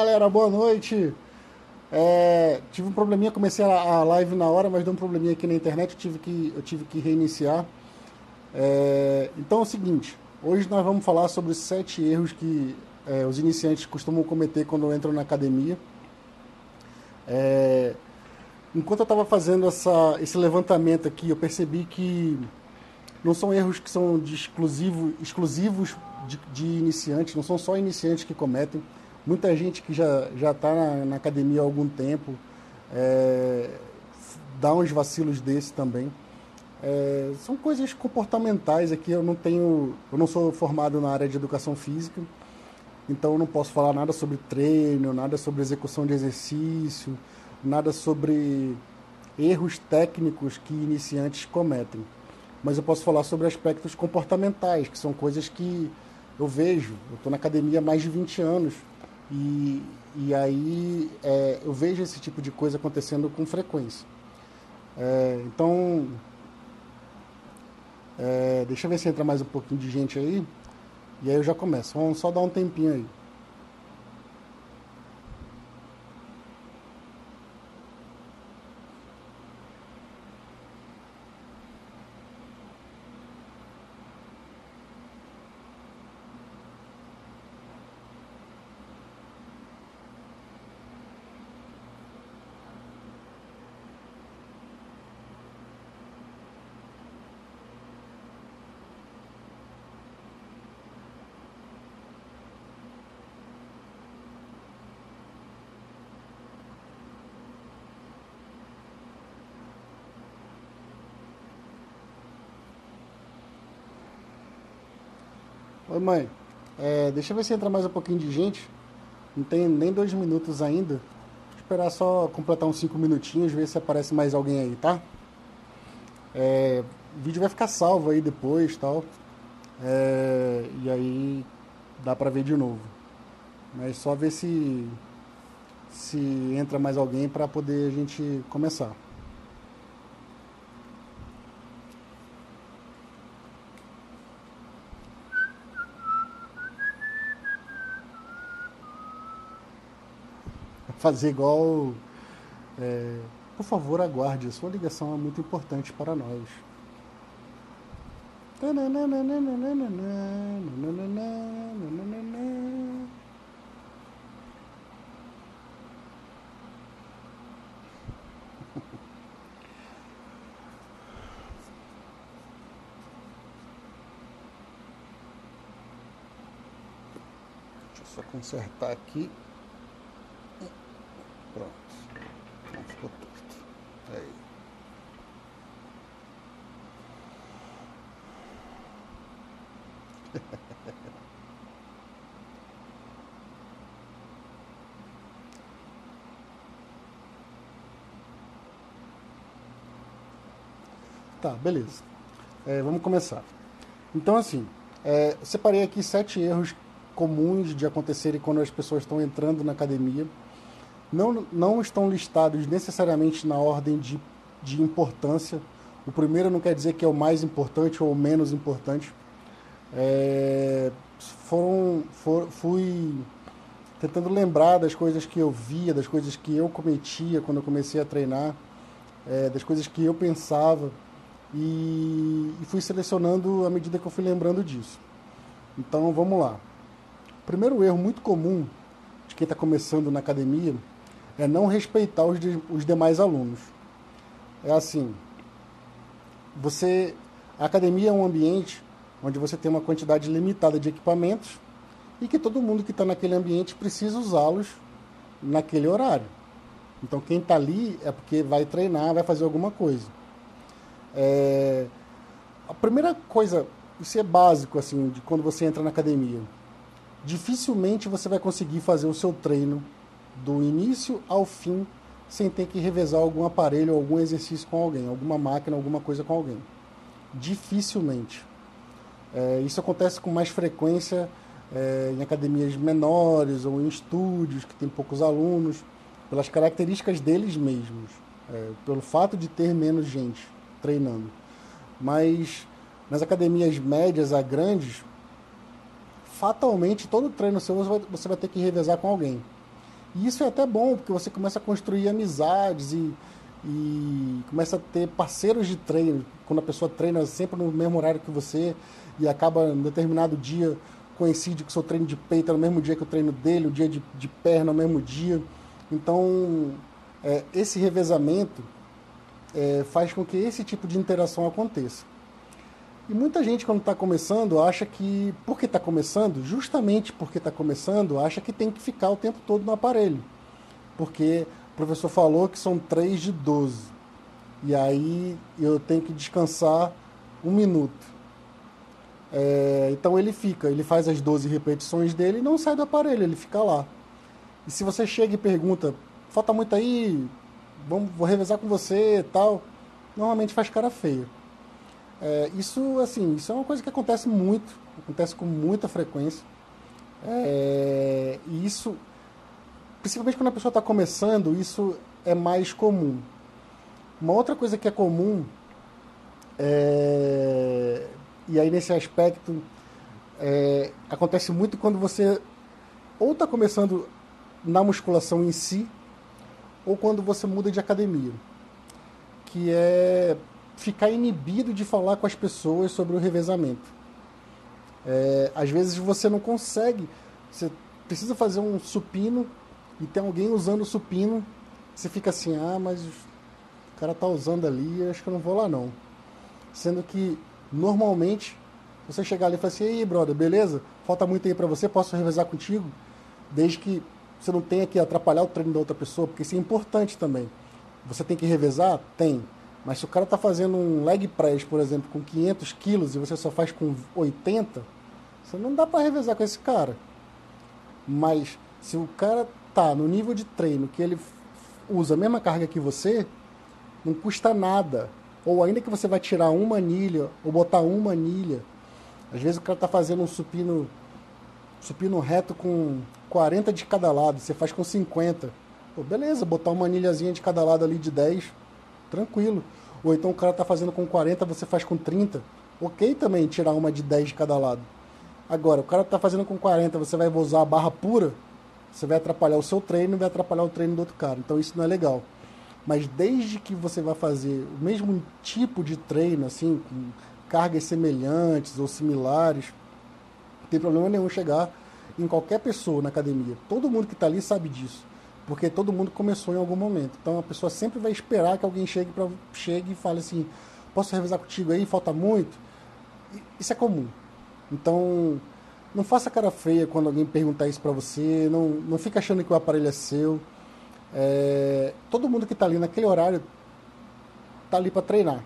Galera, boa noite. É, tive um probleminha, comecei a live na hora, mas deu um probleminha aqui na internet, eu tive que, eu tive que reiniciar. É, então é o seguinte, hoje nós vamos falar sobre sete erros que é, os iniciantes costumam cometer quando entram na academia. É, enquanto eu estava fazendo essa, esse levantamento aqui, eu percebi que não são erros que são de exclusivo, exclusivos de, de iniciantes, não são só iniciantes que cometem. Muita gente que já está na, na, academia há algum tempo é, dá uns vacilos desse também. É, são coisas comportamentais aqui. Eu não tenho, eu não sou formado na área de educação física, então eu não posso falar nada sobre treino, nada sobre execução de exercício, nada sobre erros técnicos que iniciantes cometem. Mas eu posso falar sobre aspectos comportamentais, que são coisas que eu vejo. Eu estou na academia há mais de 20 anos e, e aí é, eu vejo esse tipo de coisa acontecendo com frequência. É, então, é, deixa eu ver se entra mais um pouquinho de gente aí. E aí eu já começo. Vamos só dar um tempinho aí. Oi, mãe. É, deixa eu ver se entra mais um pouquinho de gente. Não tem nem dois minutos ainda. Vou esperar só completar uns cinco minutinhos, ver se aparece mais alguém aí, tá? É, o vídeo vai ficar salvo aí depois tal. É, e aí dá pra ver de novo. Mas só ver se se entra mais alguém para poder a gente começar. Fazer igual. É, por favor, aguarde, sua ligação é muito importante para nós. Deixa eu só consertar aqui. Pronto. Não ficou torto. Aí. Beleza. É, vamos começar. Então, assim, é, separei aqui sete erros comuns de acontecerem quando as pessoas estão entrando na academia não, não estão listados necessariamente na ordem de, de importância. O primeiro não quer dizer que é o mais importante ou o menos importante. É, foram, for, fui tentando lembrar das coisas que eu via, das coisas que eu cometia quando eu comecei a treinar, é, das coisas que eu pensava e, e fui selecionando à medida que eu fui lembrando disso. Então vamos lá. O primeiro erro muito comum de quem está começando na academia é não respeitar os, de, os demais alunos. É assim, você, a academia é um ambiente onde você tem uma quantidade limitada de equipamentos e que todo mundo que está naquele ambiente precisa usá-los naquele horário. Então quem está ali é porque vai treinar, vai fazer alguma coisa. É, a primeira coisa, isso é básico assim, de quando você entra na academia. Dificilmente você vai conseguir fazer o seu treino do início ao fim sem ter que revezar algum aparelho, algum exercício com alguém, alguma máquina, alguma coisa com alguém. Dificilmente. É, isso acontece com mais frequência é, em academias menores ou em estúdios que tem poucos alunos, pelas características deles mesmos, é, pelo fato de ter menos gente. Treinando. Mas nas academias médias a grandes, fatalmente todo treino seu você vai, ter que revezar com alguém. E isso é até bom, porque você começa a construir amizades e, e começa a ter parceiros de treino. Quando a pessoa treina sempre no mesmo horário que você e acaba em determinado dia coincide com o seu treino de peito é no mesmo dia que o treino dele, o dia de, de perna no mesmo dia. Então, é, esse revezamento é, faz com que esse tipo de interação aconteça. E muita gente, quando está começando, acha que, porque está começando, justamente porque está começando, acha que tem que ficar o tempo todo no aparelho. Porque o professor falou que são 3 de 12. E aí eu tenho que descansar um minuto. É, então ele fica, ele faz as 12 repetições dele e não sai do aparelho, ele fica lá. E se você chega e pergunta, falta muito aí, vamos, vou revezar com você e tal, normalmente faz cara feia. É, isso, assim, isso é uma coisa que acontece muito, acontece com muita frequência. É, e isso, principalmente quando a pessoa está começando, isso é mais comum. Uma outra coisa que é comum, é, e aí nesse aspecto, é, acontece muito quando você ou está começando na musculação em si, ou quando você muda de academia, que é ficar inibido de falar com as pessoas sobre o revezamento. É, às vezes você não consegue, você precisa fazer um supino e tem alguém usando o supino, você fica assim, ah, mas o cara tá usando ali, acho que eu não vou lá não. Sendo que normalmente você chegar ali e falar assim, aí brother, beleza? Falta muito aí para você, posso revezar contigo? Desde que você não tenha que atrapalhar o treino da outra pessoa, porque isso é importante também. Você tem que revezar? Tem. Mas se o cara está fazendo um leg press, por exemplo, com 500 quilos e você só faz com 80, você não dá para revezar com esse cara. Mas se o cara tá no nível de treino que ele usa a mesma carga que você, não custa nada. Ou ainda que você vai tirar uma anilha ou botar uma anilha. Às vezes o cara está fazendo um supino, supino reto com 40 de cada lado, você faz com 50. Pô, beleza, botar uma anilhazinha de cada lado ali de 10 tranquilo. Ou então o cara está fazendo com 40, você faz com 30. Ok também tirar uma de 10 de cada lado. Agora, o cara está fazendo com 40, você vai usar a barra pura, você vai atrapalhar o seu treino e vai atrapalhar o treino do outro cara. Então isso não é legal. Mas desde que você vai fazer o mesmo tipo de treino, assim, com cargas semelhantes ou similares, não tem problema nenhum chegar em qualquer pessoa na academia. Todo mundo que está ali sabe disso porque todo mundo começou em algum momento. Então a pessoa sempre vai esperar que alguém chegue, pra, chegue e fale assim: posso revisar contigo aí? Falta muito? Isso é comum. Então não faça cara feia quando alguém perguntar isso para você, não, não fica achando que o aparelho é seu. É, todo mundo que está ali naquele horário está ali para treinar.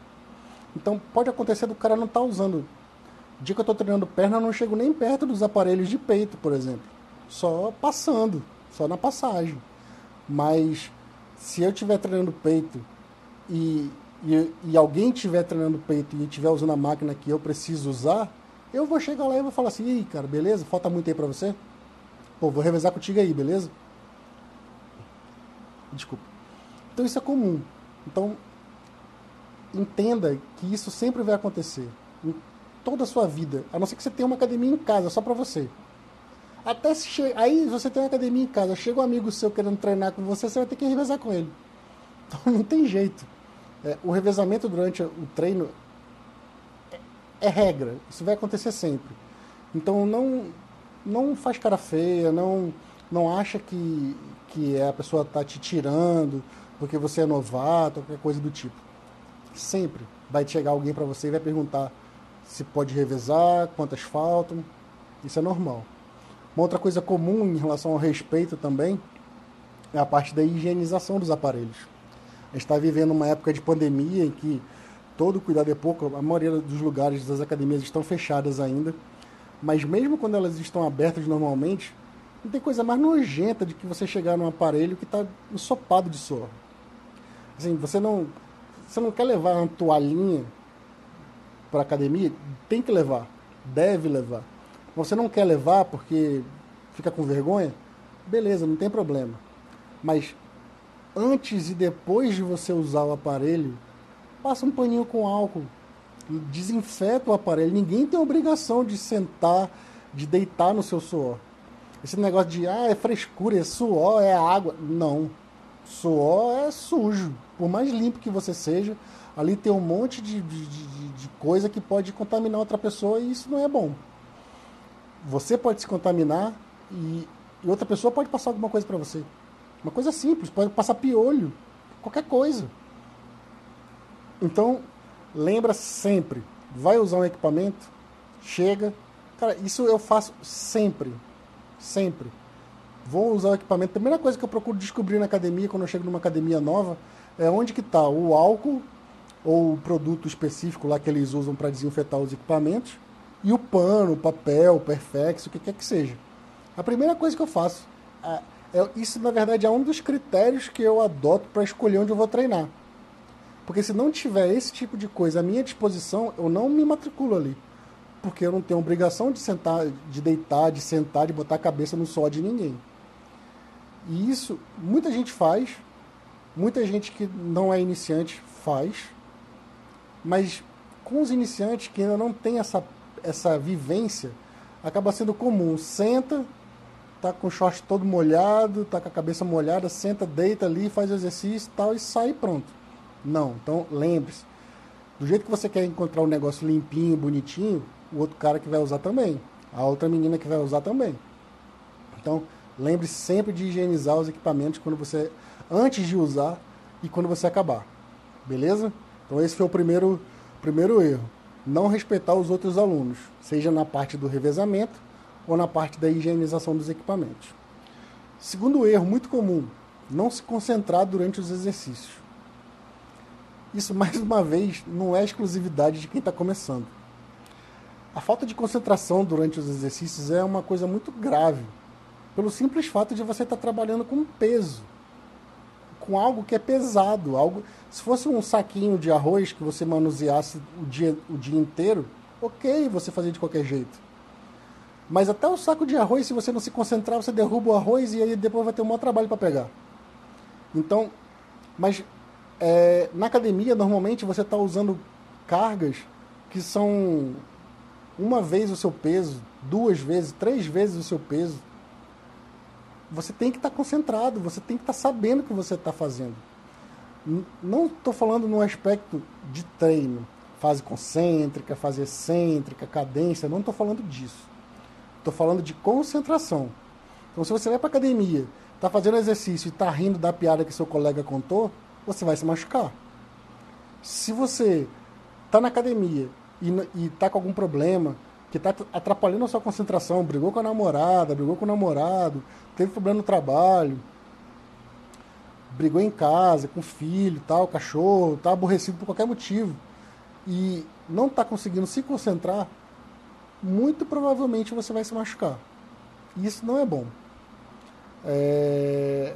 Então pode acontecer do cara não estar tá usando. Dia que eu estou treinando perna, eu não chego nem perto dos aparelhos de peito, por exemplo. Só passando, só na passagem. Mas se eu estiver treinando peito e, e, e alguém estiver treinando peito e estiver usando a máquina que eu preciso usar, eu vou chegar lá e vou falar assim, Ih, cara, beleza? Falta muito aí pra você? Pô, vou revezar contigo aí, beleza? Desculpa. Então isso é comum. Então, entenda que isso sempre vai acontecer. Toda a sua vida. A não ser que você tenha uma academia em casa só para você. Até se che... Aí você tem uma academia em casa, chega um amigo seu querendo treinar com você, você vai ter que revezar com ele. Então não tem jeito. É, o revezamento durante o treino é, é, regra. Isso vai acontecer sempre. Então não, não faz cara feia, não, não acha que, que a pessoa está te tirando porque você é novato, qualquer coisa do tipo. Sempre vai chegar alguém para você e vai perguntar se pode revezar, quantas faltam. Isso é normal. Uma outra coisa comum em relação ao respeito também é a parte da higienização dos aparelhos. A gente está vivendo uma época de pandemia em que todo cuidado é pouco, a maioria dos lugares das academias estão fechadas ainda, mas mesmo quando elas estão abertas normalmente, não tem coisa mais nojenta de que você chegar num aparelho que está ensopado de suor. Assim, você não, você não quer levar uma toalhinha para academia? Tem que levar, deve levar você não quer levar porque fica com vergonha? Beleza, não tem problema. Mas antes e depois de você usar o aparelho, passa um paninho com álcool, desinfeta o aparelho. Ninguém tem obrigação de sentar, de deitar no seu suor. Esse negócio de, ah, é frescura, é suor, é água. Não. Suor é sujo. Por mais limpo que você seja, ali tem um monte de, de, de, de coisa que pode contaminar outra pessoa e isso não é bom. Você pode se contaminar e, e outra pessoa pode passar alguma coisa para você. Uma coisa simples, pode passar piolho, qualquer coisa. Então, lembra sempre, vai usar um equipamento, chega. Cara, isso eu faço sempre. Sempre. Vou usar o equipamento. A primeira coisa que eu procuro descobrir na academia, quando eu chego numa academia nova, é onde que está o álcool ou o produto específico lá que eles usam para desinfetar os equipamentos e o pano, o papel, o perfex, o que quer que seja. A primeira coisa que eu faço, é, é, isso na verdade é um dos critérios que eu adoto para escolher onde eu vou treinar. Porque se não tiver esse tipo de coisa à minha disposição, eu não me matriculo ali porque eu não tenho obrigação de sentar, de deitar, de sentar, de botar a cabeça no sol de ninguém. E isso muita gente faz, muita gente que não é iniciante faz, mas com os iniciantes que ainda não tem essa, essa vivência, acaba sendo comum. Senta, tá com o short todo molhado, tá com a cabeça molhada, senta, deita ali, faz exercício tal e sai pronto. Não, então lembre-se, do jeito que você quer encontrar um negócio limpinho, bonitinho, o outro cara que vai usar também, a outra menina que vai usar também. Então, lembre sempre de higienizar os equipamentos quando você antes de usar e quando você acabar. Beleza? Então esse foi o primeiro primeiro erro. Não respeitar os outros alunos, seja na parte do revezamento ou na parte da higienização dos equipamentos. Segundo erro muito comum, não se concentrar durante os exercícios. Isso, mais uma vez, não é exclusividade de quem está começando. A falta de concentração durante os exercícios é uma coisa muito grave, pelo simples fato de você estar trabalhando com peso, com algo que é pesado, algo. Se fosse um saquinho de arroz que você manuseasse o dia, o dia inteiro, ok, você fazia de qualquer jeito. Mas até o saco de arroz, se você não se concentrar, você derruba o arroz e aí depois vai ter um maior trabalho para pegar. Então, mas é, na academia, normalmente você está usando cargas que são uma vez o seu peso, duas vezes, três vezes o seu peso, você tem que estar tá concentrado, você tem que estar tá sabendo o que você está fazendo. Não estou falando no aspecto de treino, fase concêntrica, fase excêntrica, cadência, não estou falando disso. Estou falando de concentração. Então, se você vai para academia, está fazendo exercício e está rindo da piada que seu colega contou, você vai se machucar. Se você está na academia e, está com algum problema que está atrapalhando a sua concentração, brigou com a namorada, brigou com o namorado, teve problema no trabalho, brigou em casa, com o filho, tal, cachorro, está aborrecido por qualquer motivo e não está conseguindo se concentrar, muito provavelmente você vai se machucar. E isso não é bom. É...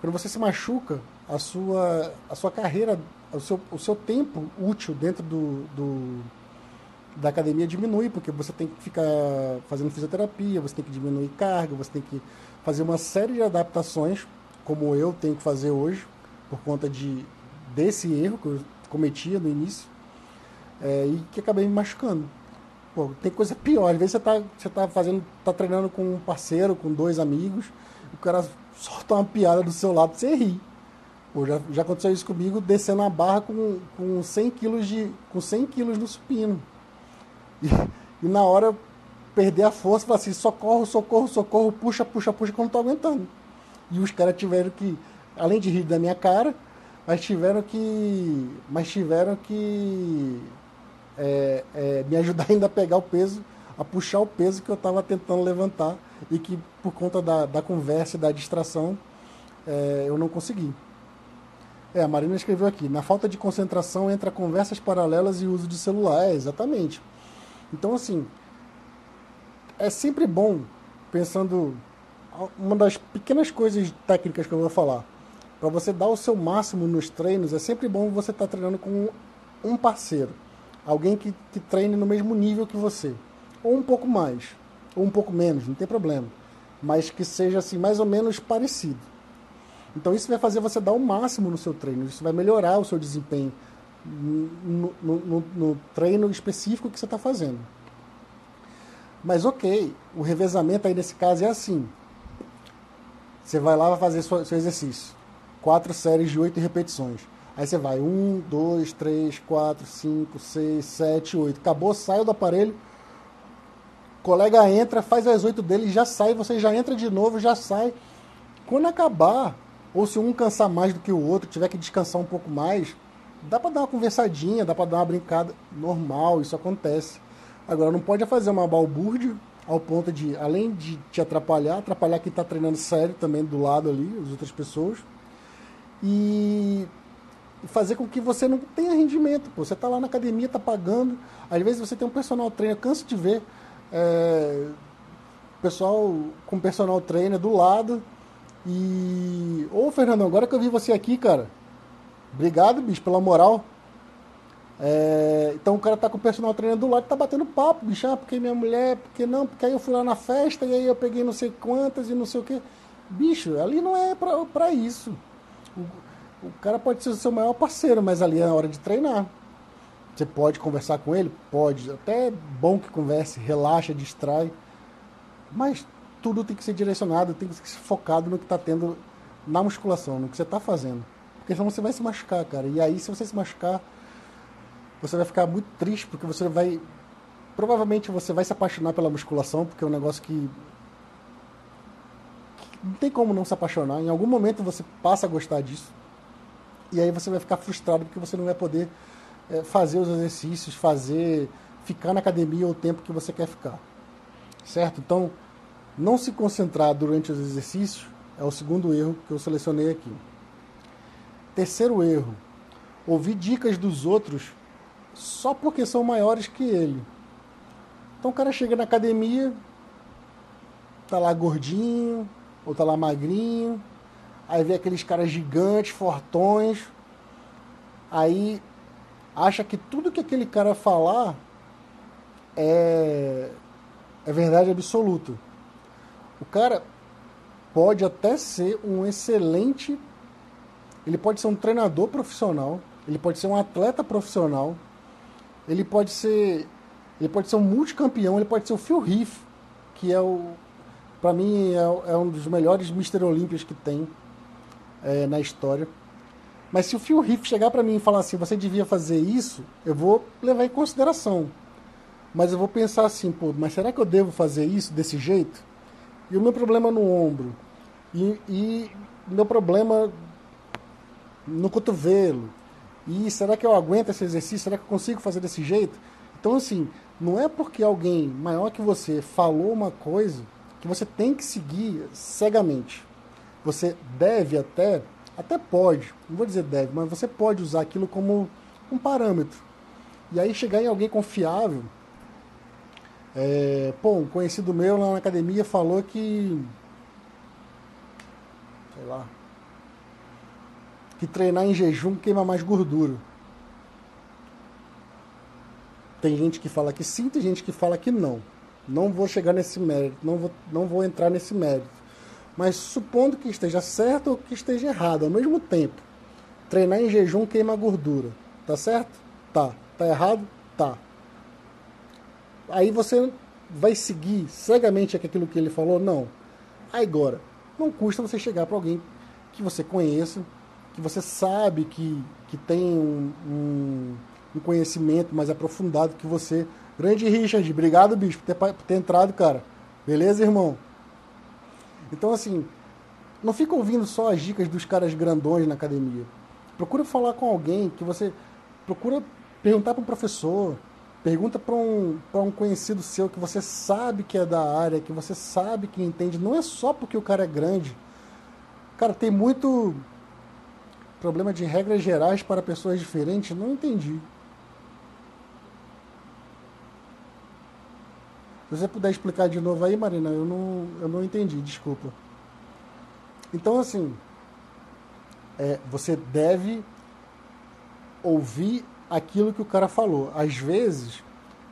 Quando você se machuca, a sua, a sua carreira, o seu, o seu tempo útil dentro do, do da academia diminui, porque você tem que ficar fazendo fisioterapia, você tem que diminuir carga, você tem que fazer uma série de adaptações, como eu tenho que fazer hoje, por conta de desse erro que eu cometia no início, é, e que acabei me machucando. Pô, tem coisa pior, às vezes você está você tá fazendo, tá treinando com um parceiro, com dois amigos, o cara solta uma piada do seu lado, você ri. Pô, já, já aconteceu isso comigo, descendo a barra com, com 100 quilos de, com 100 quilos no supino. E, e na hora perder a força, falar assim, socorro, socorro, socorro, puxa, puxa, puxa, que eu não tô aguentando. E os caras tiveram que, além de rir da minha cara, mas tiveram que. Mas tiveram que é, é, me ajudar ainda a pegar o peso, a puxar o peso que eu estava tentando levantar e que por conta da, da conversa e da distração é, eu não consegui. É, a Marina escreveu aqui, na falta de concentração entra conversas paralelas e uso de celular. É, exatamente. Então, assim, é sempre bom, pensando uma das pequenas coisas técnicas que eu vou falar, para você dar o seu máximo nos treinos, é sempre bom você estar tá treinando com um parceiro, alguém que, que treine no mesmo nível que você, ou um pouco mais, ou um pouco menos, não tem problema, mas que seja assim mais ou menos parecido. Então isso vai fazer você dar o máximo no seu treino, isso vai melhorar o seu desempenho no, no, no treino específico que você está fazendo. Mas ok, o revezamento aí nesse caso é assim. Você vai lá vai fazer seu, exercício. Quatro séries de oito repetições. Aí você vai, um, dois, três, quatro, cinco, seis, sete, oito. Acabou, saiu do aparelho. Colega entra, faz as oito dele, já sai, você já entra de novo, já sai. Quando acabar, ou se um cansar mais do que o outro, tiver que descansar um pouco mais, dá para dar uma conversadinha, dá para dar uma brincada normal, isso acontece. Agora não pode fazer uma balbúrdia ao ponto de, além de te atrapalhar, atrapalhar quem está treinando sério também do lado ali, as outras pessoas. E fazer com que você não tenha rendimento. Pô. Você está lá na academia, está pagando. Às vezes você tem um personal trainer, canso de ver é, pessoal com personal trainer do lado. E. Ô Fernando, agora que eu vi você aqui, cara. Obrigado, bicho, pela moral. É, então o cara tá com o personal trainer do lado e tá batendo papo, bicho, ah, porque minha mulher, porque não, porque aí eu fui lá na festa e aí eu peguei não sei quantas e não sei o que. Bicho, ali não é pra, pra isso. O, o cara pode ser o seu maior parceiro, mas ali é a hora de treinar. Você pode conversar com ele? Pode. Até é bom que converse, relaxa, distrai. Mas tudo tem que ser direcionado, tem que ser focado no que está tendo na musculação, no que você está fazendo. Porque senão você vai se machucar, cara. E aí, se você se machucar, você vai ficar muito triste, porque você vai. Provavelmente você vai se apaixonar pela musculação, porque é um negócio que. Não tem como não se apaixonar. Em algum momento você passa a gostar disso. E aí você vai ficar frustrado porque você não vai poder é, fazer os exercícios, fazer. ficar na academia o tempo que você quer ficar. Certo? Então, não se concentrar durante os exercícios é o segundo erro que eu selecionei aqui. Terceiro erro: ouvir dicas dos outros só porque são maiores que ele. Então o cara chega na academia, tá lá gordinho, ou tá lá magrinho, aí vê aqueles caras gigantes, fortões, aí acha que tudo que aquele cara falar é, é verdade absoluta. O cara pode até ser um excelente. Ele pode ser um treinador profissional, ele pode ser um atleta profissional, ele pode ser ele pode ser um multicampeão, ele pode ser o Phil Riff, que é o para mim é, é, um dos melhores Mr. Olímpios que tem é, na história. Mas se o Phil Riff chegar para mim e falar assim, você devia fazer isso, eu vou levar em consideração. Mas eu vou pensar assim, pô, mas será que eu devo fazer isso desse jeito? E o meu problema no ombro, e, e meu problema no cotovelo, e será que eu aguento esse exercício? Será que eu consigo fazer desse jeito? Então, assim, não é porque alguém maior que você falou uma coisa que você tem que seguir cegamente. Você deve até, até pode, não vou dizer deve, mas você pode usar aquilo como um parâmetro. E aí chegar em alguém confiável. É, pô, um conhecido meu lá na academia falou que. Sei lá, que treinar em jejum queima mais gordura. Tem gente que fala que sim, tem gente que fala que não. Não vou chegar nesse mérito, não vou, não vou entrar nesse mérito. Mas supondo que esteja certo ou que esteja errado ao mesmo tempo, treinar em jejum queima gordura. Tá certo? Tá. Tá errado? Tá. Aí você vai seguir cegamente aquilo que ele falou? Não. Agora, não custa você chegar para alguém que você conheça, que você sabe que, que tem um, um, um conhecimento mais aprofundado que você. Grande Richard, obrigado, bicho, por ter, por ter entrado, cara. Beleza, irmão? Então, assim, não fica ouvindo só as dicas dos caras grandões na academia. Procura falar com alguém que você. Procura perguntar para um professor, pergunta para um, um conhecido seu que você sabe que é da área, que você sabe que entende. Não é só porque o cara é grande. Cara, tem muito Problema de regras gerais para pessoas diferentes? Não entendi. Se você puder explicar de novo aí, Marina, eu não, eu não entendi, desculpa. Então, assim, é, você deve ouvir aquilo que o cara falou. Às vezes,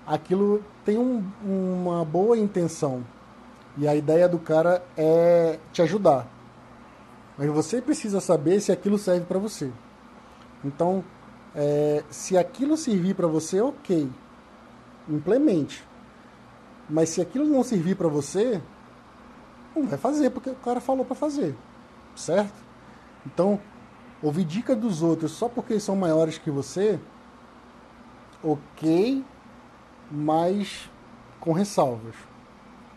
aquilo tem um, uma boa intenção. E a ideia do cara é te ajudar. Mas você precisa saber se aquilo serve para você. Então, É, se aquilo servir para você, ok, implemente. Mas se aquilo não servir para você, não vai fazer porque o cara falou para fazer, certo? Então, ouvir dica dos outros só porque são maiores que você, ok, mas com ressalvas,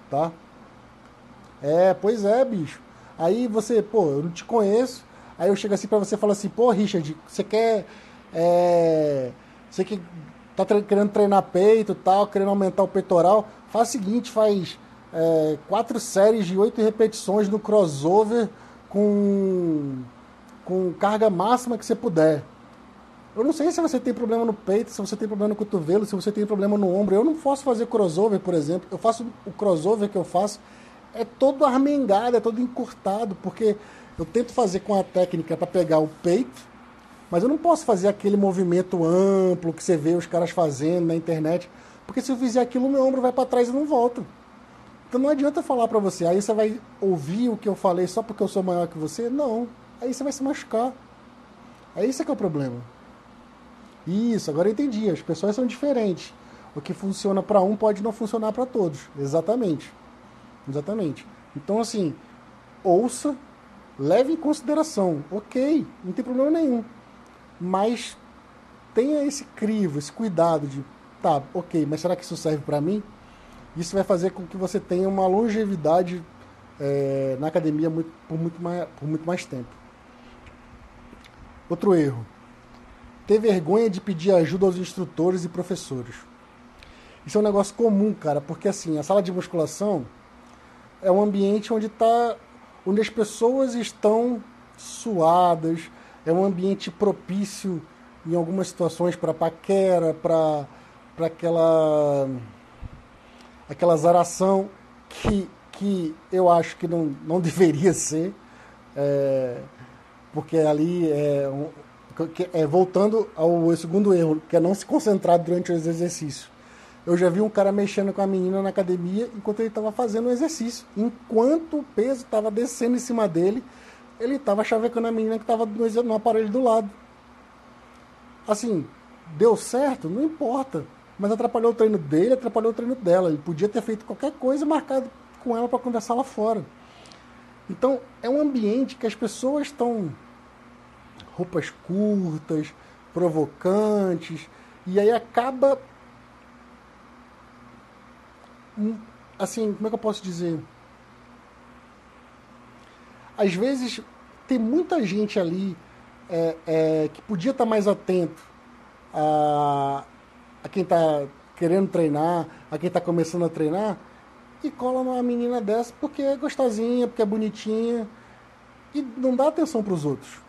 tá? É, pois é, bicho. Aí você, pô, eu não te conheço. Aí eu chego assim para você e falo assim, pô, Richard, você quer. É, você que tá tre querendo treinar peito tal, querendo aumentar o peitoral, faz o seguinte, faz é, quatro séries de oito repetições no crossover com, com carga máxima que você puder. Eu não sei se você tem problema no peito, se você tem problema no cotovelo, se você tem problema no ombro. Eu não posso fazer crossover, por exemplo. Eu faço o crossover que eu faço é todo armengado, é todo encurtado, porque eu tento fazer com a técnica para pegar o peito, mas eu não posso fazer aquele movimento amplo que você vê os caras fazendo na internet, porque se eu fizer aquilo, meu ombro vai para trás e não volta. Então não adianta falar para você, aí você vai ouvir o que eu falei só porque eu sou maior que você? Não. Aí você vai se machucar. É isso que é o problema. Isso, agora eu entendi. As pessoas são diferentes. O que funciona para um pode não funcionar para todos. Exatamente. Exatamente. Então, assim, ouça, leve em consideração. Ok, não tem problema nenhum. Mas tenha esse crivo, esse cuidado de, tá, ok, mas será que isso serve para mim? Isso vai fazer com que você tenha uma longevidade é, na academia muito, por, muito mais, por muito mais tempo. Outro erro. Ter vergonha de pedir ajuda aos instrutores e professores. Isso é um negócio comum, cara, porque assim, a sala de musculação é um ambiente onde tá, onde as pessoas estão suadas, é um ambiente propício em algumas situações para paquera, para para aquela aquela zaração que, que eu acho que não, não deveria ser, é, porque ali é, é, voltando ao segundo erro, que é não se concentrar durante os exercícios. Eu já vi um cara mexendo com a menina na academia enquanto ele estava fazendo o exercício. Enquanto o peso estava descendo em cima dele, ele estava chavecando a menina que estava no aparelho do lado. Assim, deu certo? Não importa. Mas atrapalhou o treino dele, atrapalhou o treino dela. Ele podia ter feito qualquer coisa marcado com ela para conversar lá fora. Então, é um ambiente que as pessoas estão roupas curtas, provocantes, e aí acaba assim, como é que eu posso dizer? Às vezes tem muita gente ali é, é, que podia estar mais atento a, a quem está querendo treinar, a quem está começando a treinar, e cola numa menina dessa porque é gostosinha, porque é bonitinha, e não dá atenção para os outros.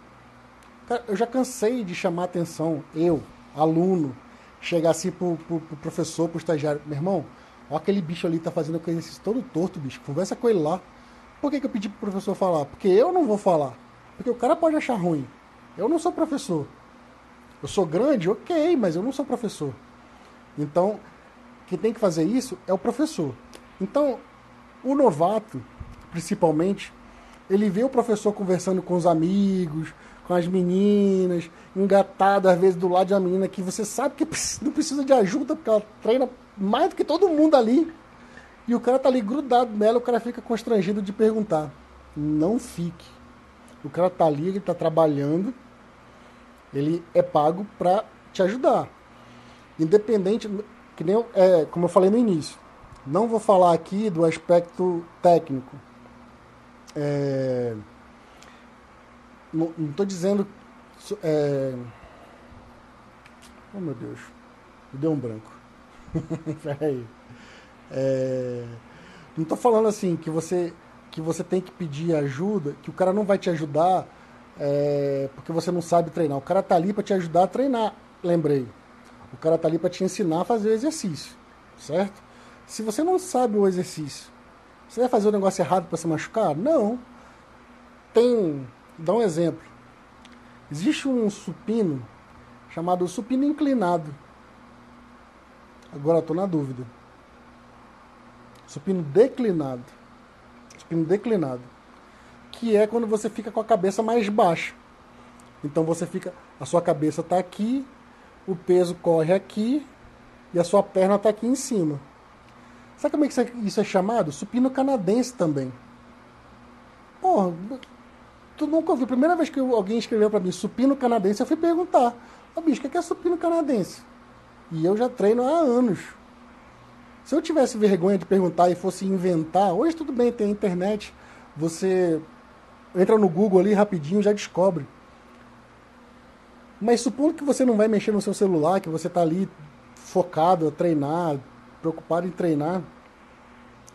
Eu já cansei de chamar atenção, eu, aluno, chegar assim pro, pro, pro professor, pro estagiário, meu irmão, Ó, aquele bicho ali tá fazendo aquele exercício todo torto, bicho. Conversa com ele lá. Por que, que eu pedi pro professor falar? Porque eu não vou falar. Porque o cara pode achar ruim. Eu não sou professor. Eu sou grande, ok, mas eu não sou professor. Então, quem tem que fazer isso é o professor. Então, o novato, principalmente, ele vê o professor conversando com os amigos, com as meninas, engatado às vezes do lado de uma menina que você sabe que não precisa de ajuda porque ela treina mais do que todo mundo ali. E o cara tá ali grudado nela, o cara fica constrangido de perguntar. Não fique. O cara tá ali, ele tá trabalhando, ele é pago para te ajudar. Independente, que nem eu, é, como eu falei no início, não vou falar aqui do aspecto técnico. É, não estou dizendo. É, oh meu Deus, me deu um branco. Peraí. É, não estou falando assim que você que você tem que pedir ajuda, que o cara não vai te ajudar é, porque você não sabe treinar. O cara tá ali para te ajudar a treinar. Lembrei. O cara tá ali para te ensinar a fazer o exercício, certo? Se você não sabe o exercício, você vai fazer o negócio errado para se machucar? Não. Tem, dá um exemplo. Existe um supino chamado supino inclinado. Agora estou na dúvida. Supino declinado. Supino declinado. Que é quando você fica com a cabeça mais baixa. Então você fica. A sua cabeça está aqui, o peso corre aqui e a sua perna está aqui em cima. Sabe como é que isso é chamado? Supino canadense também. Porra, tu nunca ouviu. Primeira vez que alguém escreveu para mim supino canadense, eu fui perguntar: Ô oh, bicho, o que é supino canadense? E eu já treino há anos. Se eu tivesse vergonha de perguntar e fosse inventar, hoje tudo bem, tem internet, você entra no Google ali rapidinho já descobre. Mas supondo que você não vai mexer no seu celular, que você está ali focado a treinar, preocupado em treinar,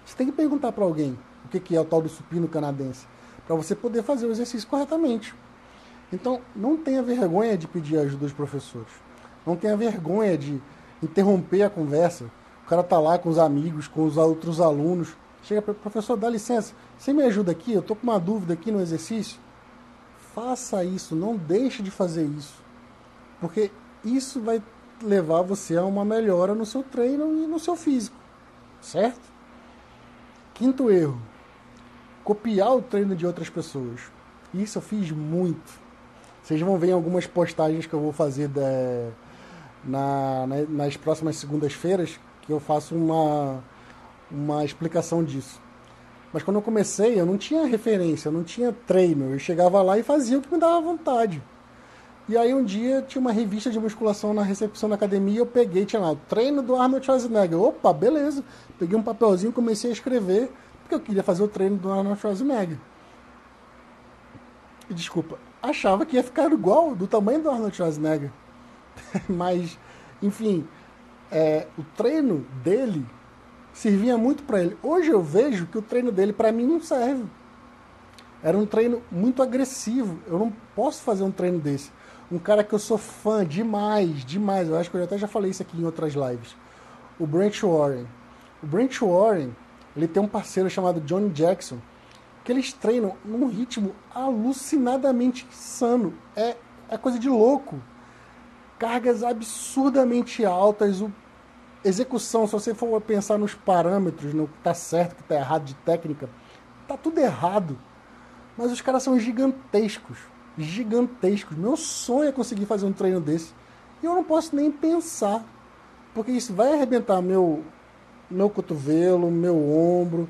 você tem que perguntar para alguém o que, que é o tal do supino canadense, para você poder fazer o exercício corretamente. Então, não tenha vergonha de pedir ajuda dos professores. Não tenha vergonha de interromper a conversa. O cara tá lá com os amigos, com os outros alunos. Chega para professor, dá licença, você me ajuda aqui? Eu tô com uma dúvida aqui no exercício. Faça isso, não deixe de fazer isso. Porque isso vai levar você a uma melhora no seu treino e no seu físico. Certo? Quinto erro: copiar o treino de outras pessoas. Isso eu fiz muito. Vocês vão ver em algumas postagens que eu vou fazer da, na, na, nas próximas segundas-feiras que eu faço uma, uma explicação disso. Mas quando eu comecei, eu não tinha referência, eu não tinha treino. Eu chegava lá e fazia o que me dava vontade. E aí um dia tinha uma revista de musculação na recepção da academia, eu peguei, tinha lá, treino do Arnold Schwarzenegger. Opa, beleza. Peguei um papelzinho, comecei a escrever, porque eu queria fazer o treino do Arnold Schwarzenegger. E, desculpa, achava que ia ficar igual, do tamanho do Arnold Schwarzenegger. Mas, enfim, é, o treino dele servia muito para ele. Hoje eu vejo que o treino dele para mim não serve. Era um treino muito agressivo. Eu não posso fazer um treino desse. Um cara que eu sou fã demais, demais. Eu acho que eu até já falei isso aqui em outras lives. O Brent Warren. O Brent Warren, ele tem um parceiro chamado Johnny Jackson, que eles treinam num ritmo alucinadamente insano. É, é coisa de louco. Cargas absurdamente altas, o, execução, se você for pensar nos parâmetros, no que está certo, que está errado de técnica, tá tudo errado. Mas os caras são gigantescos. Gigantescos. Meu sonho é conseguir fazer um treino desse. E eu não posso nem pensar. Porque isso vai arrebentar meu, meu cotovelo, meu ombro,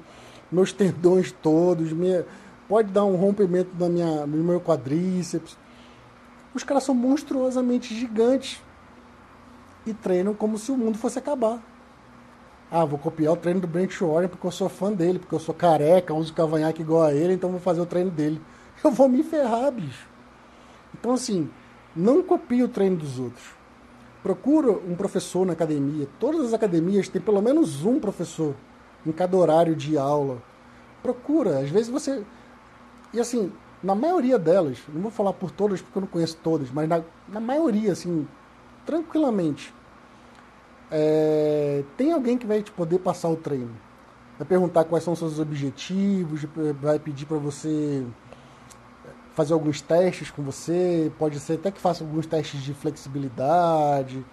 meus tendões todos, minha, pode dar um rompimento na minha, no meu quadríceps. Os caras são monstruosamente gigantes e treinam como se o mundo fosse acabar. Ah, vou copiar o treino do Brent Warren porque eu sou fã dele, porque eu sou careca, uso cavanhaque igual a ele, então vou fazer o treino dele. Eu vou me ferrar, bicho. Então, assim, não copie o treino dos outros. Procura um professor na academia. Todas as academias têm pelo menos um professor em cada horário de aula. Procura, às vezes você. E assim, na maioria delas, não vou falar por todas porque eu não conheço todas, mas na, na maioria, assim, tranquilamente, é, tem alguém que vai te poder passar o treino. Vai perguntar quais são os seus objetivos, vai pedir para você fazer alguns testes com você, pode ser até que faça alguns testes de flexibilidade,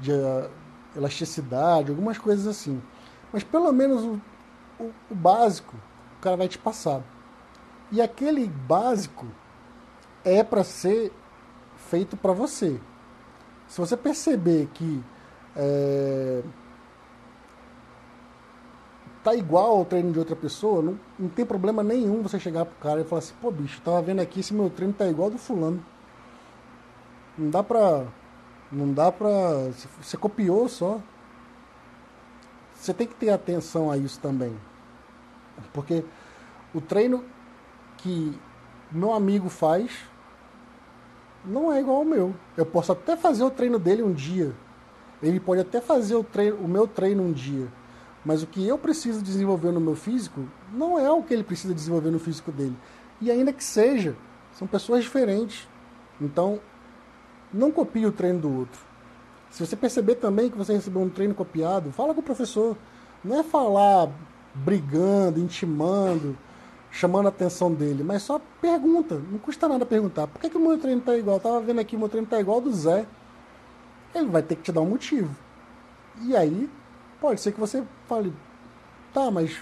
de uh, elasticidade, algumas coisas assim. Mas pelo menos o, o, o básico o cara vai te passar. E aquele básico é para ser feito para você. Se você perceber que é, tá igual ao treino de outra pessoa, não, não tem problema nenhum você chegar pro cara e falar assim, pô bicho, tava vendo aqui se meu treino tá igual do fulano. Não dá pra. Não dá pra. Você copiou só. Você tem que ter atenção a isso também. Porque o treino que meu amigo faz não é igual ao meu. Eu posso até fazer o treino dele um dia. Ele pode até fazer o, treino, o meu treino um dia. Mas o que eu preciso desenvolver no meu físico não é o que ele precisa desenvolver no físico dele. E ainda que seja, são pessoas diferentes. Então, não copie o treino do outro. Se você perceber também que você recebeu um treino copiado, fala com o professor. Não é falar brigando, intimando, chamando a atenção dele, mas só pergunta. Não custa nada perguntar. Por que, que o meu treino está igual? Eu tava vendo aqui, o meu treino está igual ao do Zé. Ele vai ter que te dar um motivo. E aí, pode ser que você fale, tá, mas,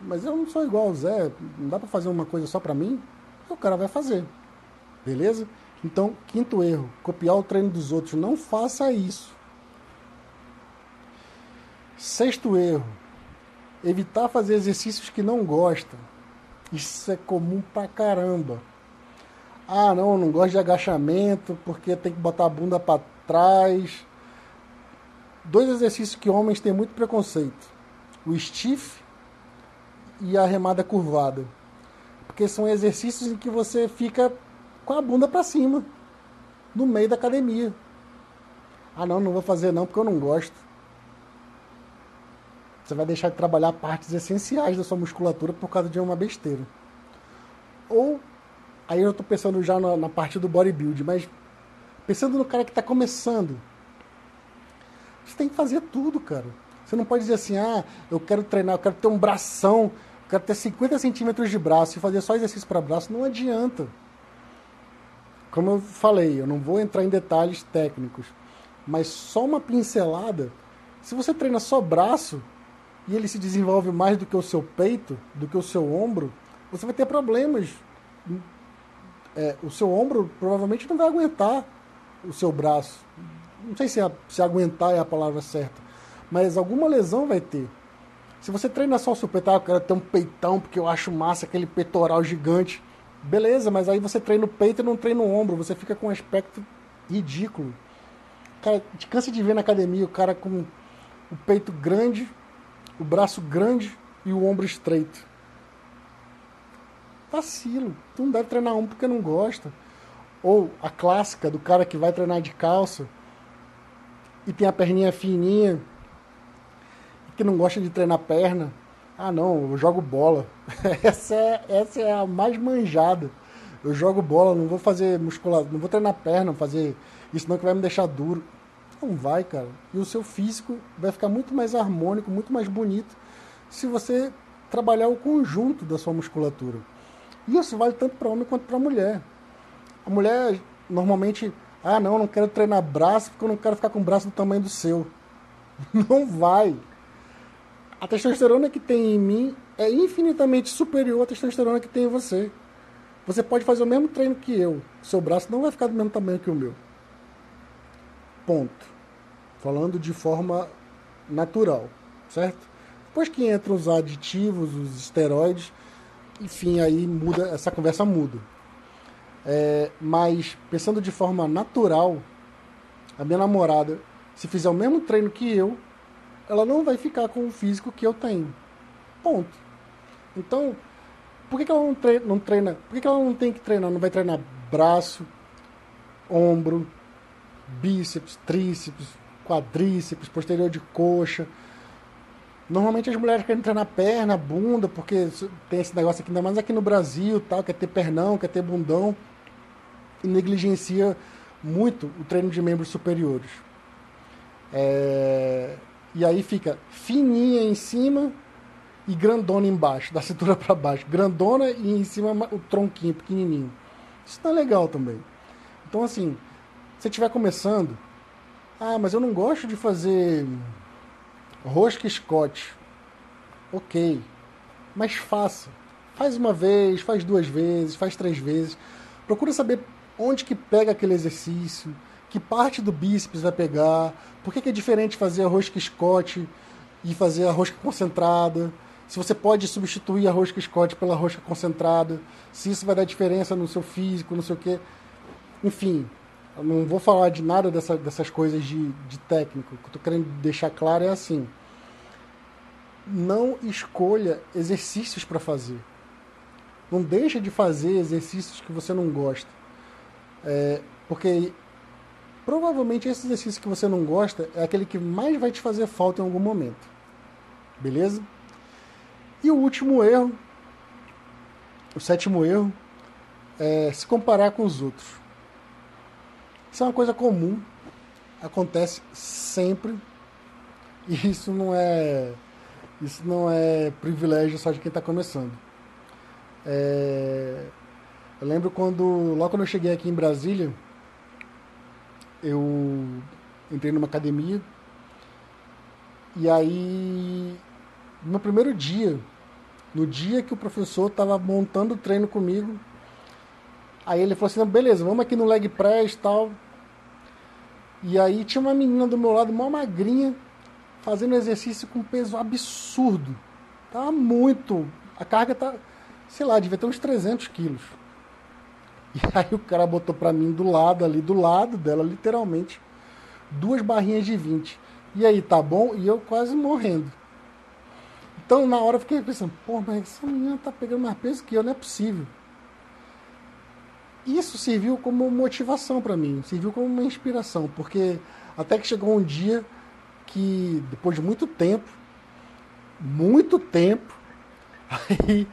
mas eu não sou igual ao Zé, não dá para fazer uma coisa só para mim? O cara vai fazer. Beleza? Então, quinto erro, copiar o treino dos outros. Não faça isso. Sexto erro, evitar fazer exercícios que não gosta. Isso é comum pra caramba. Ah, não, não gosto de agachamento porque tem que botar a bunda para trás. Dois exercícios que homens têm muito preconceito: o stiff e a remada curvada. Porque são exercícios em que você fica com a bunda para cima, no meio da academia. Ah, não, não vou fazer não porque eu não gosto. Você vai deixar de trabalhar partes essenciais da sua musculatura por causa de uma besteira. Ou, aí eu estou pensando já na, na, parte do bodybuilding, mas pensando no cara que está começando. Você tem que fazer tudo, cara. Você não pode dizer assim, ah, eu quero treinar, eu quero ter um bração, eu quero ter 50 centímetros de braço e fazer só exercício para braço. Não adianta. Como eu falei, eu não vou entrar em detalhes técnicos, mas só uma pincelada. Se você treina só braço, e ele se desenvolve mais do que o seu peito, do que o seu ombro, você vai ter problemas. É, o seu ombro provavelmente não vai aguentar o seu braço. Não sei se, a, se aguentar é a palavra certa, mas alguma lesão vai ter. Se você treina só o seu peito, ah, eu quero ter um peitão porque eu acho massa aquele peitoral gigante. Beleza, mas aí você treina o peito e não treina o ombro, você fica com um aspecto ridículo. Cara, cansa de ver na academia o cara com o peito grande, o braço grande e o ombro estreito. Vacilo. Tu não deve treinar um porque não gosta. Ou a clássica do cara que vai treinar de calça e tem a perninha fininha e que não gosta de treinar perna. Ah não, eu jogo bola. essa, é, essa é a mais manjada. Eu jogo bola, não vou fazer musculação, não vou treinar perna, fazer isso não que vai me deixar duro. Não vai, cara. E o seu físico vai ficar muito mais harmônico, muito mais bonito se você trabalhar o conjunto da sua musculatura. E isso vale tanto para homem quanto para mulher. A mulher normalmente, ah, não, eu não quero treinar braço porque eu não quero ficar com o braço do tamanho do seu. Não vai. A testosterona que tem em mim é infinitamente superior à testosterona que tem em você. Você pode fazer o mesmo treino que eu, seu braço não vai ficar do mesmo tamanho que o meu. Ponto. Falando de forma natural, certo? Depois que entram os aditivos, os esteroides, enfim, aí muda, essa conversa muda. É, mas pensando de forma natural, a minha namorada, se fizer o mesmo treino que eu, ela não vai ficar com o físico que eu tenho. Ponto. Então, por que, que ela não treina, não treina? Por que, que ela não tem que treinar? Não vai treinar braço, ombro, bíceps, tríceps, quadríceps, posterior de coxa. Normalmente as mulheres querem treinar perna, bunda, porque tem esse negócio aqui, ainda mais aqui no Brasil, tal, quer ter pernão, quer ter bundão, e negligencia muito o treino de membros superiores. É... E aí fica fininha em cima e grandona embaixo, da cintura para baixo. Grandona e em cima o tronquinho pequenininho. Isso é legal também. Então, assim, se estiver começando, ah, mas eu não gosto de fazer rosca Scott. Ok, mas faça. Faz uma vez, faz duas vezes, faz três vezes. Procura saber onde que pega aquele exercício, que parte do bíceps vai pegar, por que, que é diferente fazer a rosca Scott e fazer a rosca concentrada, se você pode substituir a rosca Scott pela rosca concentrada, se isso vai dar diferença no seu físico, não sei o quê. Enfim, eu não vou falar de nada dessa, dessas coisas de, de técnico. O que eu estou querendo deixar claro é assim: não escolha exercícios para fazer. Não deixa de fazer exercícios que você não gosta. É, porque provavelmente esse exercício que você não gosta é aquele que mais vai te fazer falta em algum momento. Beleza? E o último erro, o sétimo erro, é se comparar com os outros. Isso é uma coisa comum, acontece sempre, e isso não é isso não é privilégio só de quem está começando. É, eu lembro quando, logo quando eu cheguei aqui em Brasília, eu entrei numa academia. E aí no primeiro dia, no dia que o professor estava montando o treino comigo, Aí ele falou assim, beleza, vamos aqui no leg press e tal. E aí tinha uma menina do meu lado, uma magrinha, fazendo exercício com peso absurdo. Tava muito. A carga tá, sei lá, devia ter uns 300 quilos. E aí o cara botou pra mim do lado ali, do lado dela, literalmente, duas barrinhas de 20. E aí, tá bom? E eu quase morrendo. Então, na hora eu fiquei pensando, pô, mas essa menina tá pegando mais peso que eu, não é possível. Isso serviu como motivação para mim, serviu como uma inspiração, porque até que chegou um dia que, depois de muito tempo, muito tempo, aí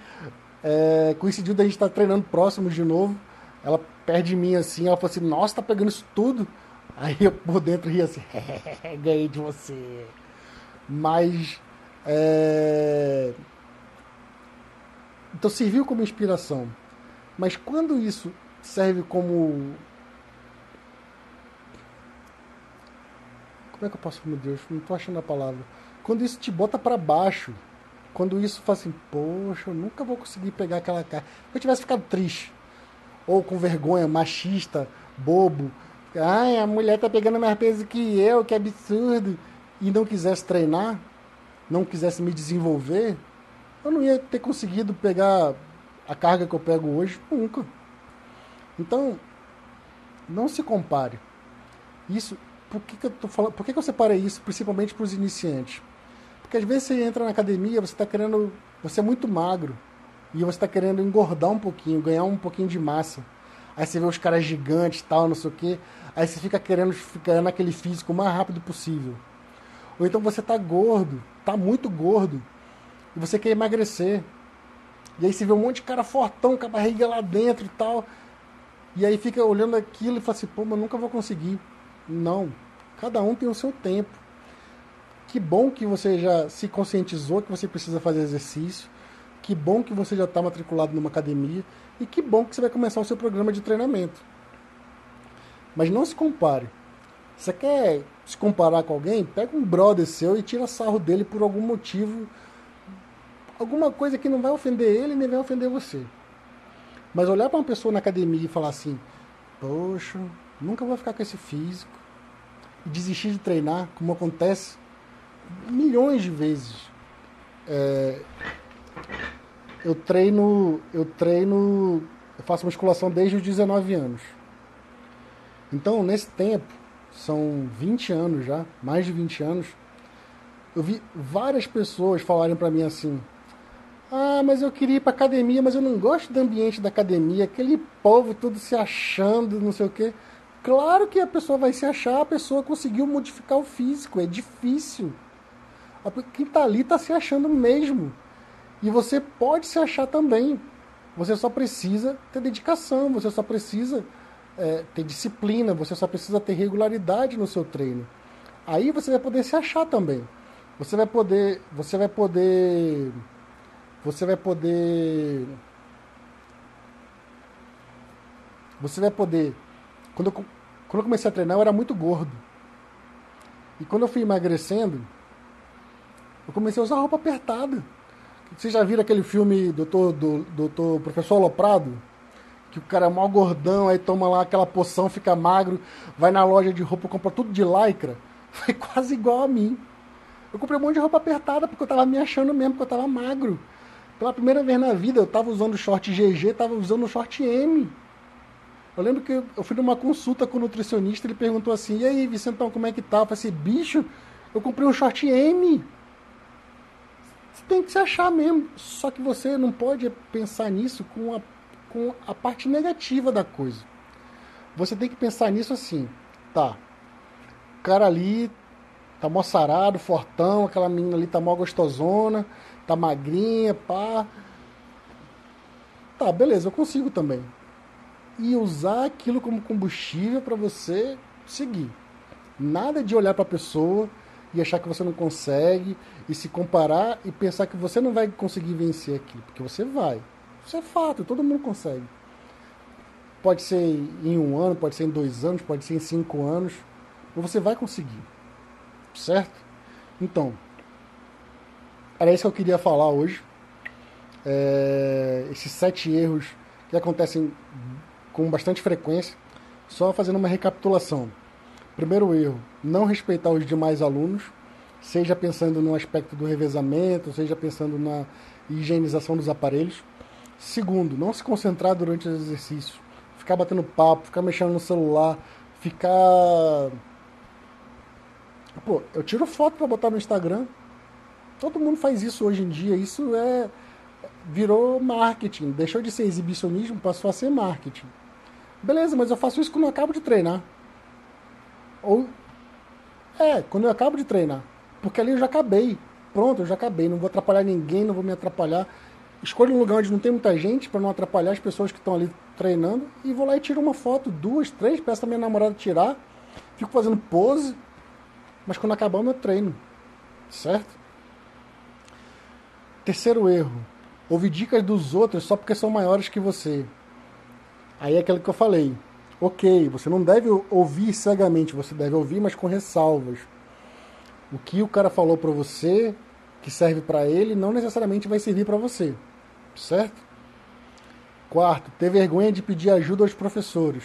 é, coincidiu da gente estar tá treinando próximos de novo, ela perde de mim assim, ela falou assim, nossa, tá pegando isso tudo. Aí eu por dentro ria assim, ganhei de você. Mas. É... Então serviu como inspiração. Mas quando isso serve como. Como é que eu posso, meu Deus? Não estou achando a palavra. Quando isso te bota para baixo. Quando isso faz assim, poxa, eu nunca vou conseguir pegar aquela cara. Se eu tivesse ficado triste, ou com vergonha, machista, bobo, ai, a mulher tá pegando mais peso que eu, que absurdo, e não quisesse treinar, não quisesse me desenvolver, eu não ia ter conseguido pegar a carga que eu pego hoje nunca. Então, não se compare. Isso, por que, que eu tô falando, por que, que eu separei isso principalmente para os iniciantes? Porque às vezes você entra na academia, você está querendo, você é muito magro e você está querendo engordar um pouquinho, ganhar um pouquinho de massa. Aí você vê os caras gigantes, tal, não sei o quê. Aí você fica querendo ficar naquele físico o mais rápido possível. Ou então você tá gordo, tá muito gordo e você quer emagrecer. E aí você vê um monte de cara fortão com a barriga lá dentro e tal. E aí fica olhando aquilo e fala assim, pô, mas nunca vou conseguir. Não. Cada um tem o seu tempo. Que bom que você já se conscientizou que você precisa fazer exercício. Que bom que você já está matriculado numa academia. E que bom que você vai começar o seu programa de treinamento. Mas não se compare. Você quer se comparar com alguém? Pega um brother seu e tira sarro dele por algum motivo. Alguma coisa que não vai ofender ele nem vai ofender você. Mas olhar para uma pessoa na academia e falar assim: Poxa, nunca vou ficar com esse físico. E desistir de treinar, como acontece milhões de vezes. É, eu treino, eu treino, eu faço musculação desde os 19 anos. Então, nesse tempo, são 20 anos já, mais de 20 anos, eu vi várias pessoas falarem para mim assim: ah, mas eu queria ir pra academia, mas eu não gosto do ambiente da academia, aquele povo tudo se achando, não sei o quê. Claro que a pessoa vai se achar, a pessoa conseguiu modificar o físico, é difícil. Quem tá ali tá se achando mesmo. E você pode se achar também. Você só precisa ter dedicação, você só precisa é, ter disciplina, você só precisa ter regularidade no seu treino. Aí você vai poder se achar também. Você vai poder, você vai poder você vai poder. Você vai poder. Quando eu, quando eu comecei a treinar, eu era muito gordo. E quando eu fui emagrecendo, eu comecei a usar roupa apertada. Vocês já viram aquele filme Doutor, do, Doutor Professor Aloprado? Que o cara é mal gordão, aí toma lá aquela poção, fica magro, vai na loja de roupa, compra tudo de lycra. Foi quase igual a mim. Eu comprei um monte de roupa apertada porque eu tava me achando mesmo, porque eu tava magro. Pela primeira vez na vida, eu estava usando short GG, estava usando short M. Eu lembro que eu fui numa consulta com o nutricionista, ele perguntou assim, e aí, Vicentão, como é que tá? Eu falei assim, bicho, eu comprei um short M. Você tem que se achar mesmo. Só que você não pode pensar nisso com a, com a parte negativa da coisa. Você tem que pensar nisso assim, tá, o cara ali tá mó sarado, fortão, aquela menina ali tá mó gostosona, tá magrinha, pá. Tá, beleza, eu consigo também. E usar aquilo como combustível para você seguir. Nada de olhar para a pessoa e achar que você não consegue e se comparar e pensar que você não vai conseguir vencer aquilo, porque você vai. Isso é fato, todo mundo consegue. Pode ser em um ano, pode ser em dois anos, pode ser em cinco anos, mas você vai conseguir, certo? Então, era isso que eu queria falar hoje. É, esses sete erros que acontecem com bastante frequência. Só fazendo uma recapitulação. Primeiro erro, não respeitar os demais alunos, seja pensando no aspecto do revezamento, seja pensando na higienização dos aparelhos. Segundo, não se concentrar durante os exercícios, ficar batendo papo, ficar mexendo no celular, ficar. Pô, eu tiro foto para botar no Instagram. Todo mundo faz isso hoje em dia. Isso é virou marketing. Deixou de ser exibicionismo, passou a ser marketing. Beleza, mas eu faço isso quando eu acabo de treinar. Ou. É, quando eu acabo de treinar. Porque ali eu já acabei. Pronto, eu já acabei. Não vou atrapalhar ninguém, não vou me atrapalhar. Escolho um lugar onde não tem muita gente para não atrapalhar as pessoas que estão ali treinando. E vou lá e tiro uma foto, duas, três, peço a minha namorada tirar. Fico fazendo pose. Mas quando acabar o meu treino. Certo? Terceiro erro. Ouvir dicas dos outros só porque são maiores que você. Aí é aquilo que eu falei. Ok, você não deve ouvir cegamente, você deve ouvir, mas com ressalvas. O que o cara falou para você, que serve para ele, não necessariamente vai servir para você. Certo? Quarto, ter vergonha de pedir ajuda aos professores.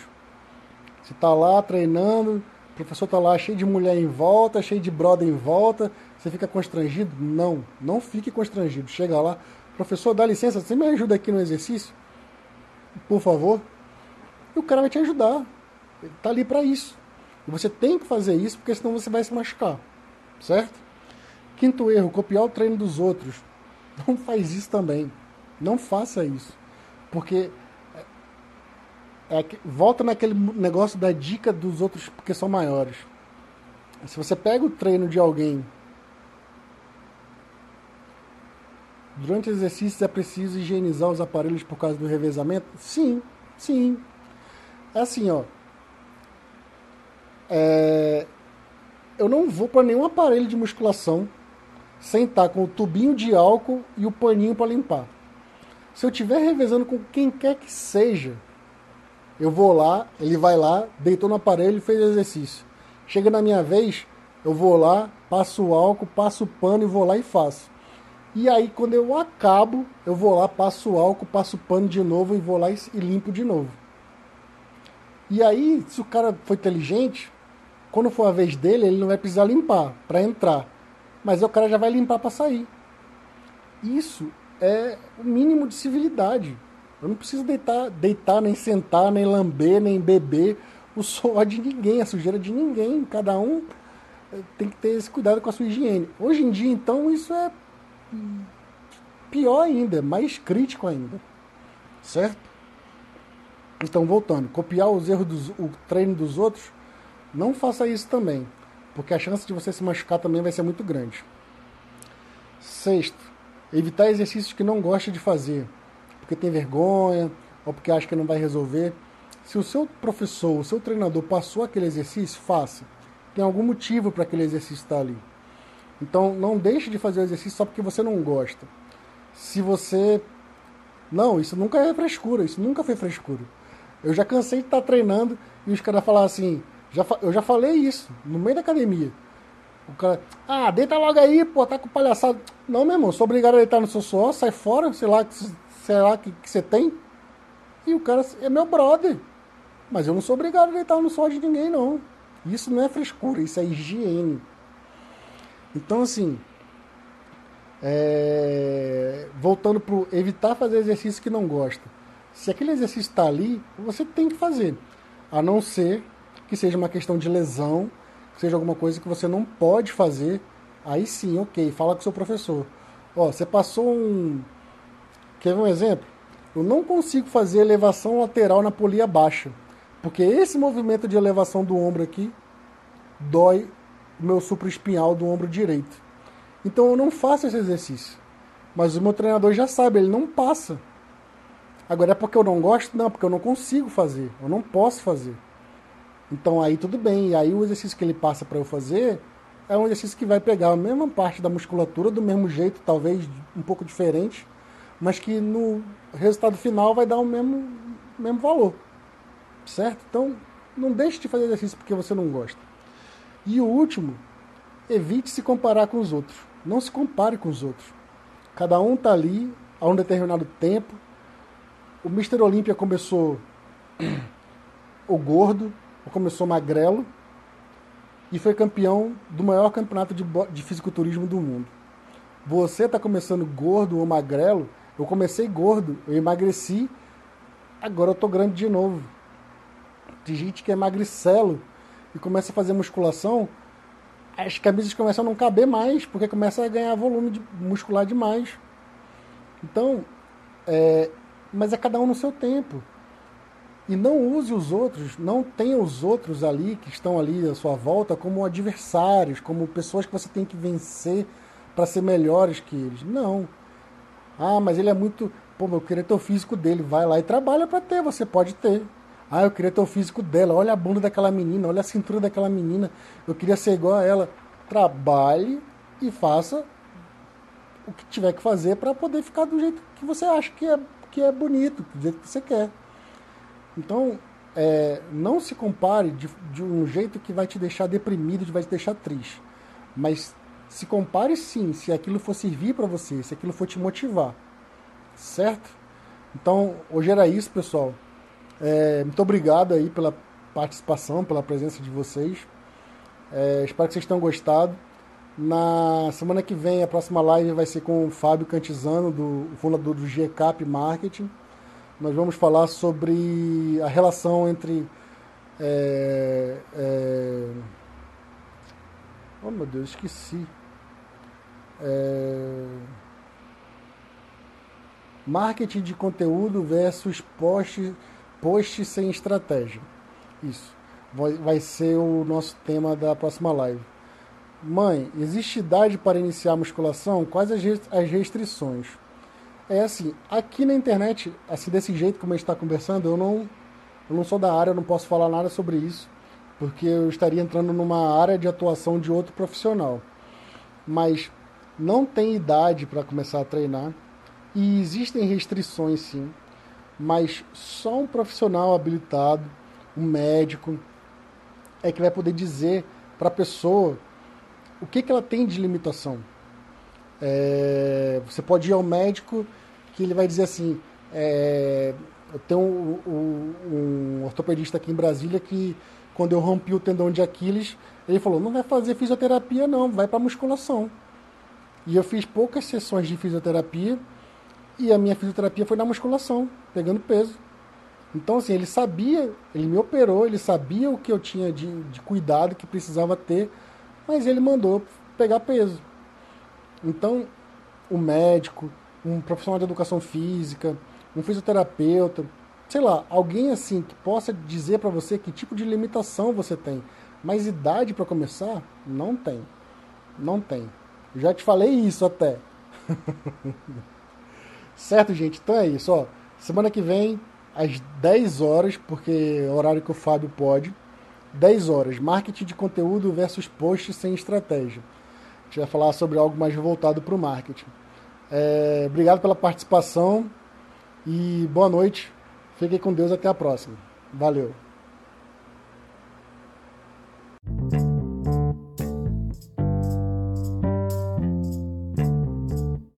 Você tá lá treinando, o professor tá lá cheio de mulher em volta, cheio de brother em volta, você fica constrangido? Não, não fique constrangido. Chega lá, professor, dá licença, você me ajuda aqui no exercício? Por favor. E o cara vai te ajudar. Ele tá ali para isso. E você tem que fazer isso, porque senão você vai se machucar. Certo? Quinto erro, copiar o treino dos outros. Não faz isso também. Não faça isso. Porque é, é, volta naquele negócio da dica dos outros porque são maiores. Se você pega o treino de alguém Durante os exercícios é preciso higienizar os aparelhos por causa do revezamento? Sim, sim. É assim, ó. É... Eu não vou para nenhum aparelho de musculação sem estar com o tubinho de álcool e o paninho para limpar. Se eu estiver revezando com quem quer que seja, eu vou lá, ele vai lá, deitou no aparelho e fez exercício. Chega na minha vez, eu vou lá, passo o álcool, passo o pano e vou lá e faço. E aí, quando eu acabo, eu vou lá, passo o álcool, passo o pano de novo e vou lá e, limpo de novo. E aí, se o cara for inteligente, quando for a vez dele, ele não vai precisar limpar para entrar. Mas o cara já vai limpar para sair. Isso é o mínimo de civilidade. Eu não preciso deitar, deitar, nem sentar, nem lamber, nem beber o suor de ninguém, a sujeira de ninguém. Cada um eh, tem que ter esse cuidado com a sua higiene. Hoje em dia, então, isso é pior ainda, mais crítico ainda. Certo? Então, voltando, copiar os erros do treino dos outros, não faça isso também, porque a chance de você se machucar também vai ser muito grande. Sexto, evitar exercícios que não gosta de fazer, porque tem vergonha ou porque acha que não vai resolver. Se o seu professor, o seu treinador passou aquele exercício, faça. Tem algum motivo para aquele exercício estar ali. Então não deixe de fazer o exercício só porque você não gosta. Se você. Não, isso nunca é frescura, isso nunca foi frescura. Eu já cansei de estar treinando e os caras falar assim, já, eu já falei isso, no meio da academia. O cara, ah, deita logo aí, pô, tá com palhaçada. Não, meu irmão, sou obrigado a deitar no seu suor, sai fora, sei lá, sei lá que, que você tem. E o cara é meu brother. Mas eu não sou obrigado a deitar no suor de ninguém, não. Isso não é frescura, isso é higiene. Então, assim, é... voltando para evitar fazer exercício que não gosta. Se aquele exercício está ali, você tem que fazer. A não ser que seja uma questão de lesão, que seja alguma coisa que você não pode fazer. Aí sim, ok, fala com o seu professor. Ó, você passou um. Quer ver um exemplo? Eu não consigo fazer elevação lateral na polia baixa. Porque esse movimento de elevação do ombro aqui dói o meu supraespinhal do ombro direito. Então eu não faço esse exercício. Mas o meu treinador já sabe, ele não passa. Agora é porque eu não gosto? Não, porque eu não consigo fazer. Eu não posso fazer. Então aí tudo bem. E aí o exercício que ele passa para eu fazer é um exercício que vai pegar a mesma parte da musculatura do mesmo jeito, talvez um pouco diferente, mas que no resultado final vai dar o mesmo, mesmo valor. Certo? Então não deixe de fazer exercício porque você não gosta. E o último, evite se comparar com os outros. Não se compare com os outros. Cada um está ali a um determinado tempo. O Mr. Olímpia começou o gordo, ou começou magrelo, e foi campeão do maior campeonato de, de fisiculturismo do mundo. Você está começando gordo ou magrelo, eu comecei gordo, eu emagreci, agora eu tô grande de novo. Tem gente que é magricelo e começa a fazer musculação, as camisas começam a não caber mais, porque começa a ganhar volume de muscular demais. Então, é, mas é cada um no seu tempo. E não use os outros, não tenha os outros ali que estão ali à sua volta como adversários, como pessoas que você tem que vencer para ser melhores que eles. Não. Ah, mas ele é muito. Pô, eu queria ter o físico dele. Vai lá e trabalha para ter, você pode ter. Ah, eu queria ter o físico dela. Olha a bunda daquela menina, olha a cintura daquela menina. Eu queria ser igual a ela. Trabalhe e faça o que tiver que fazer para poder ficar do jeito que você acha que é, que é bonito, do jeito que você quer. Então, é, não se compare de, de, um jeito que vai te deixar deprimido, que vai te deixar triste. Mas se compare sim, se aquilo for servir para você, se aquilo for te motivar. Certo? Então, hoje era isso, pessoal. É, muito obrigado aí pela participação, pela presença de vocês. É, espero que vocês tenham gostado. Na semana que vem, a próxima live vai ser com o Fábio Cantizano, do fundador do GCAP Marketing. Nós vamos falar sobre a relação entre. É, é... Oh meu Deus, esqueci. É... Marketing de conteúdo versus post Post sem estratégia. Isso. Vai, vai ser o nosso tema da próxima live. Mãe, existe idade para iniciar a musculação? Quais as restrições? É assim, aqui na internet, assim desse jeito como a gente está conversando, eu não, eu não sou da área, eu não posso falar nada sobre isso, porque eu estaria entrando numa área de atuação de outro profissional. Mas não tem idade para começar a treinar e existem restrições sim mas só um profissional habilitado, um médico, é que vai poder dizer para a pessoa o que, que ela tem de limitação. É, você pode ir ao médico que ele vai dizer assim, é, eu tenho um, um, um, ortopedista aqui em Brasília que quando eu rompi o tendão de Aquiles, ele falou, não vai fazer fisioterapia não, vai para musculação. E eu fiz poucas sessões de fisioterapia e a minha fisioterapia foi na musculação, pegando peso. Então, assim, ele sabia, ele me operou, ele sabia o que eu tinha de, de cuidado que precisava ter, mas ele mandou pegar peso. Então, o médico, um profissional de educação física, um fisioterapeuta, sei lá, alguém assim que possa dizer para você que tipo de limitação você tem. Mas idade para começar, não tem. Não tem. Já te falei isso até. Certo, gente? Então é isso, ó. Semana que vem, às 10 horas, porque é o horário que o Fábio pode. 10 horas, marketing de conteúdo versus post sem estratégia. A gente vai falar sobre algo mais voltado para o marketing. É, obrigado pela participação e boa noite. Fiquem com Deus até a próxima. Valeu!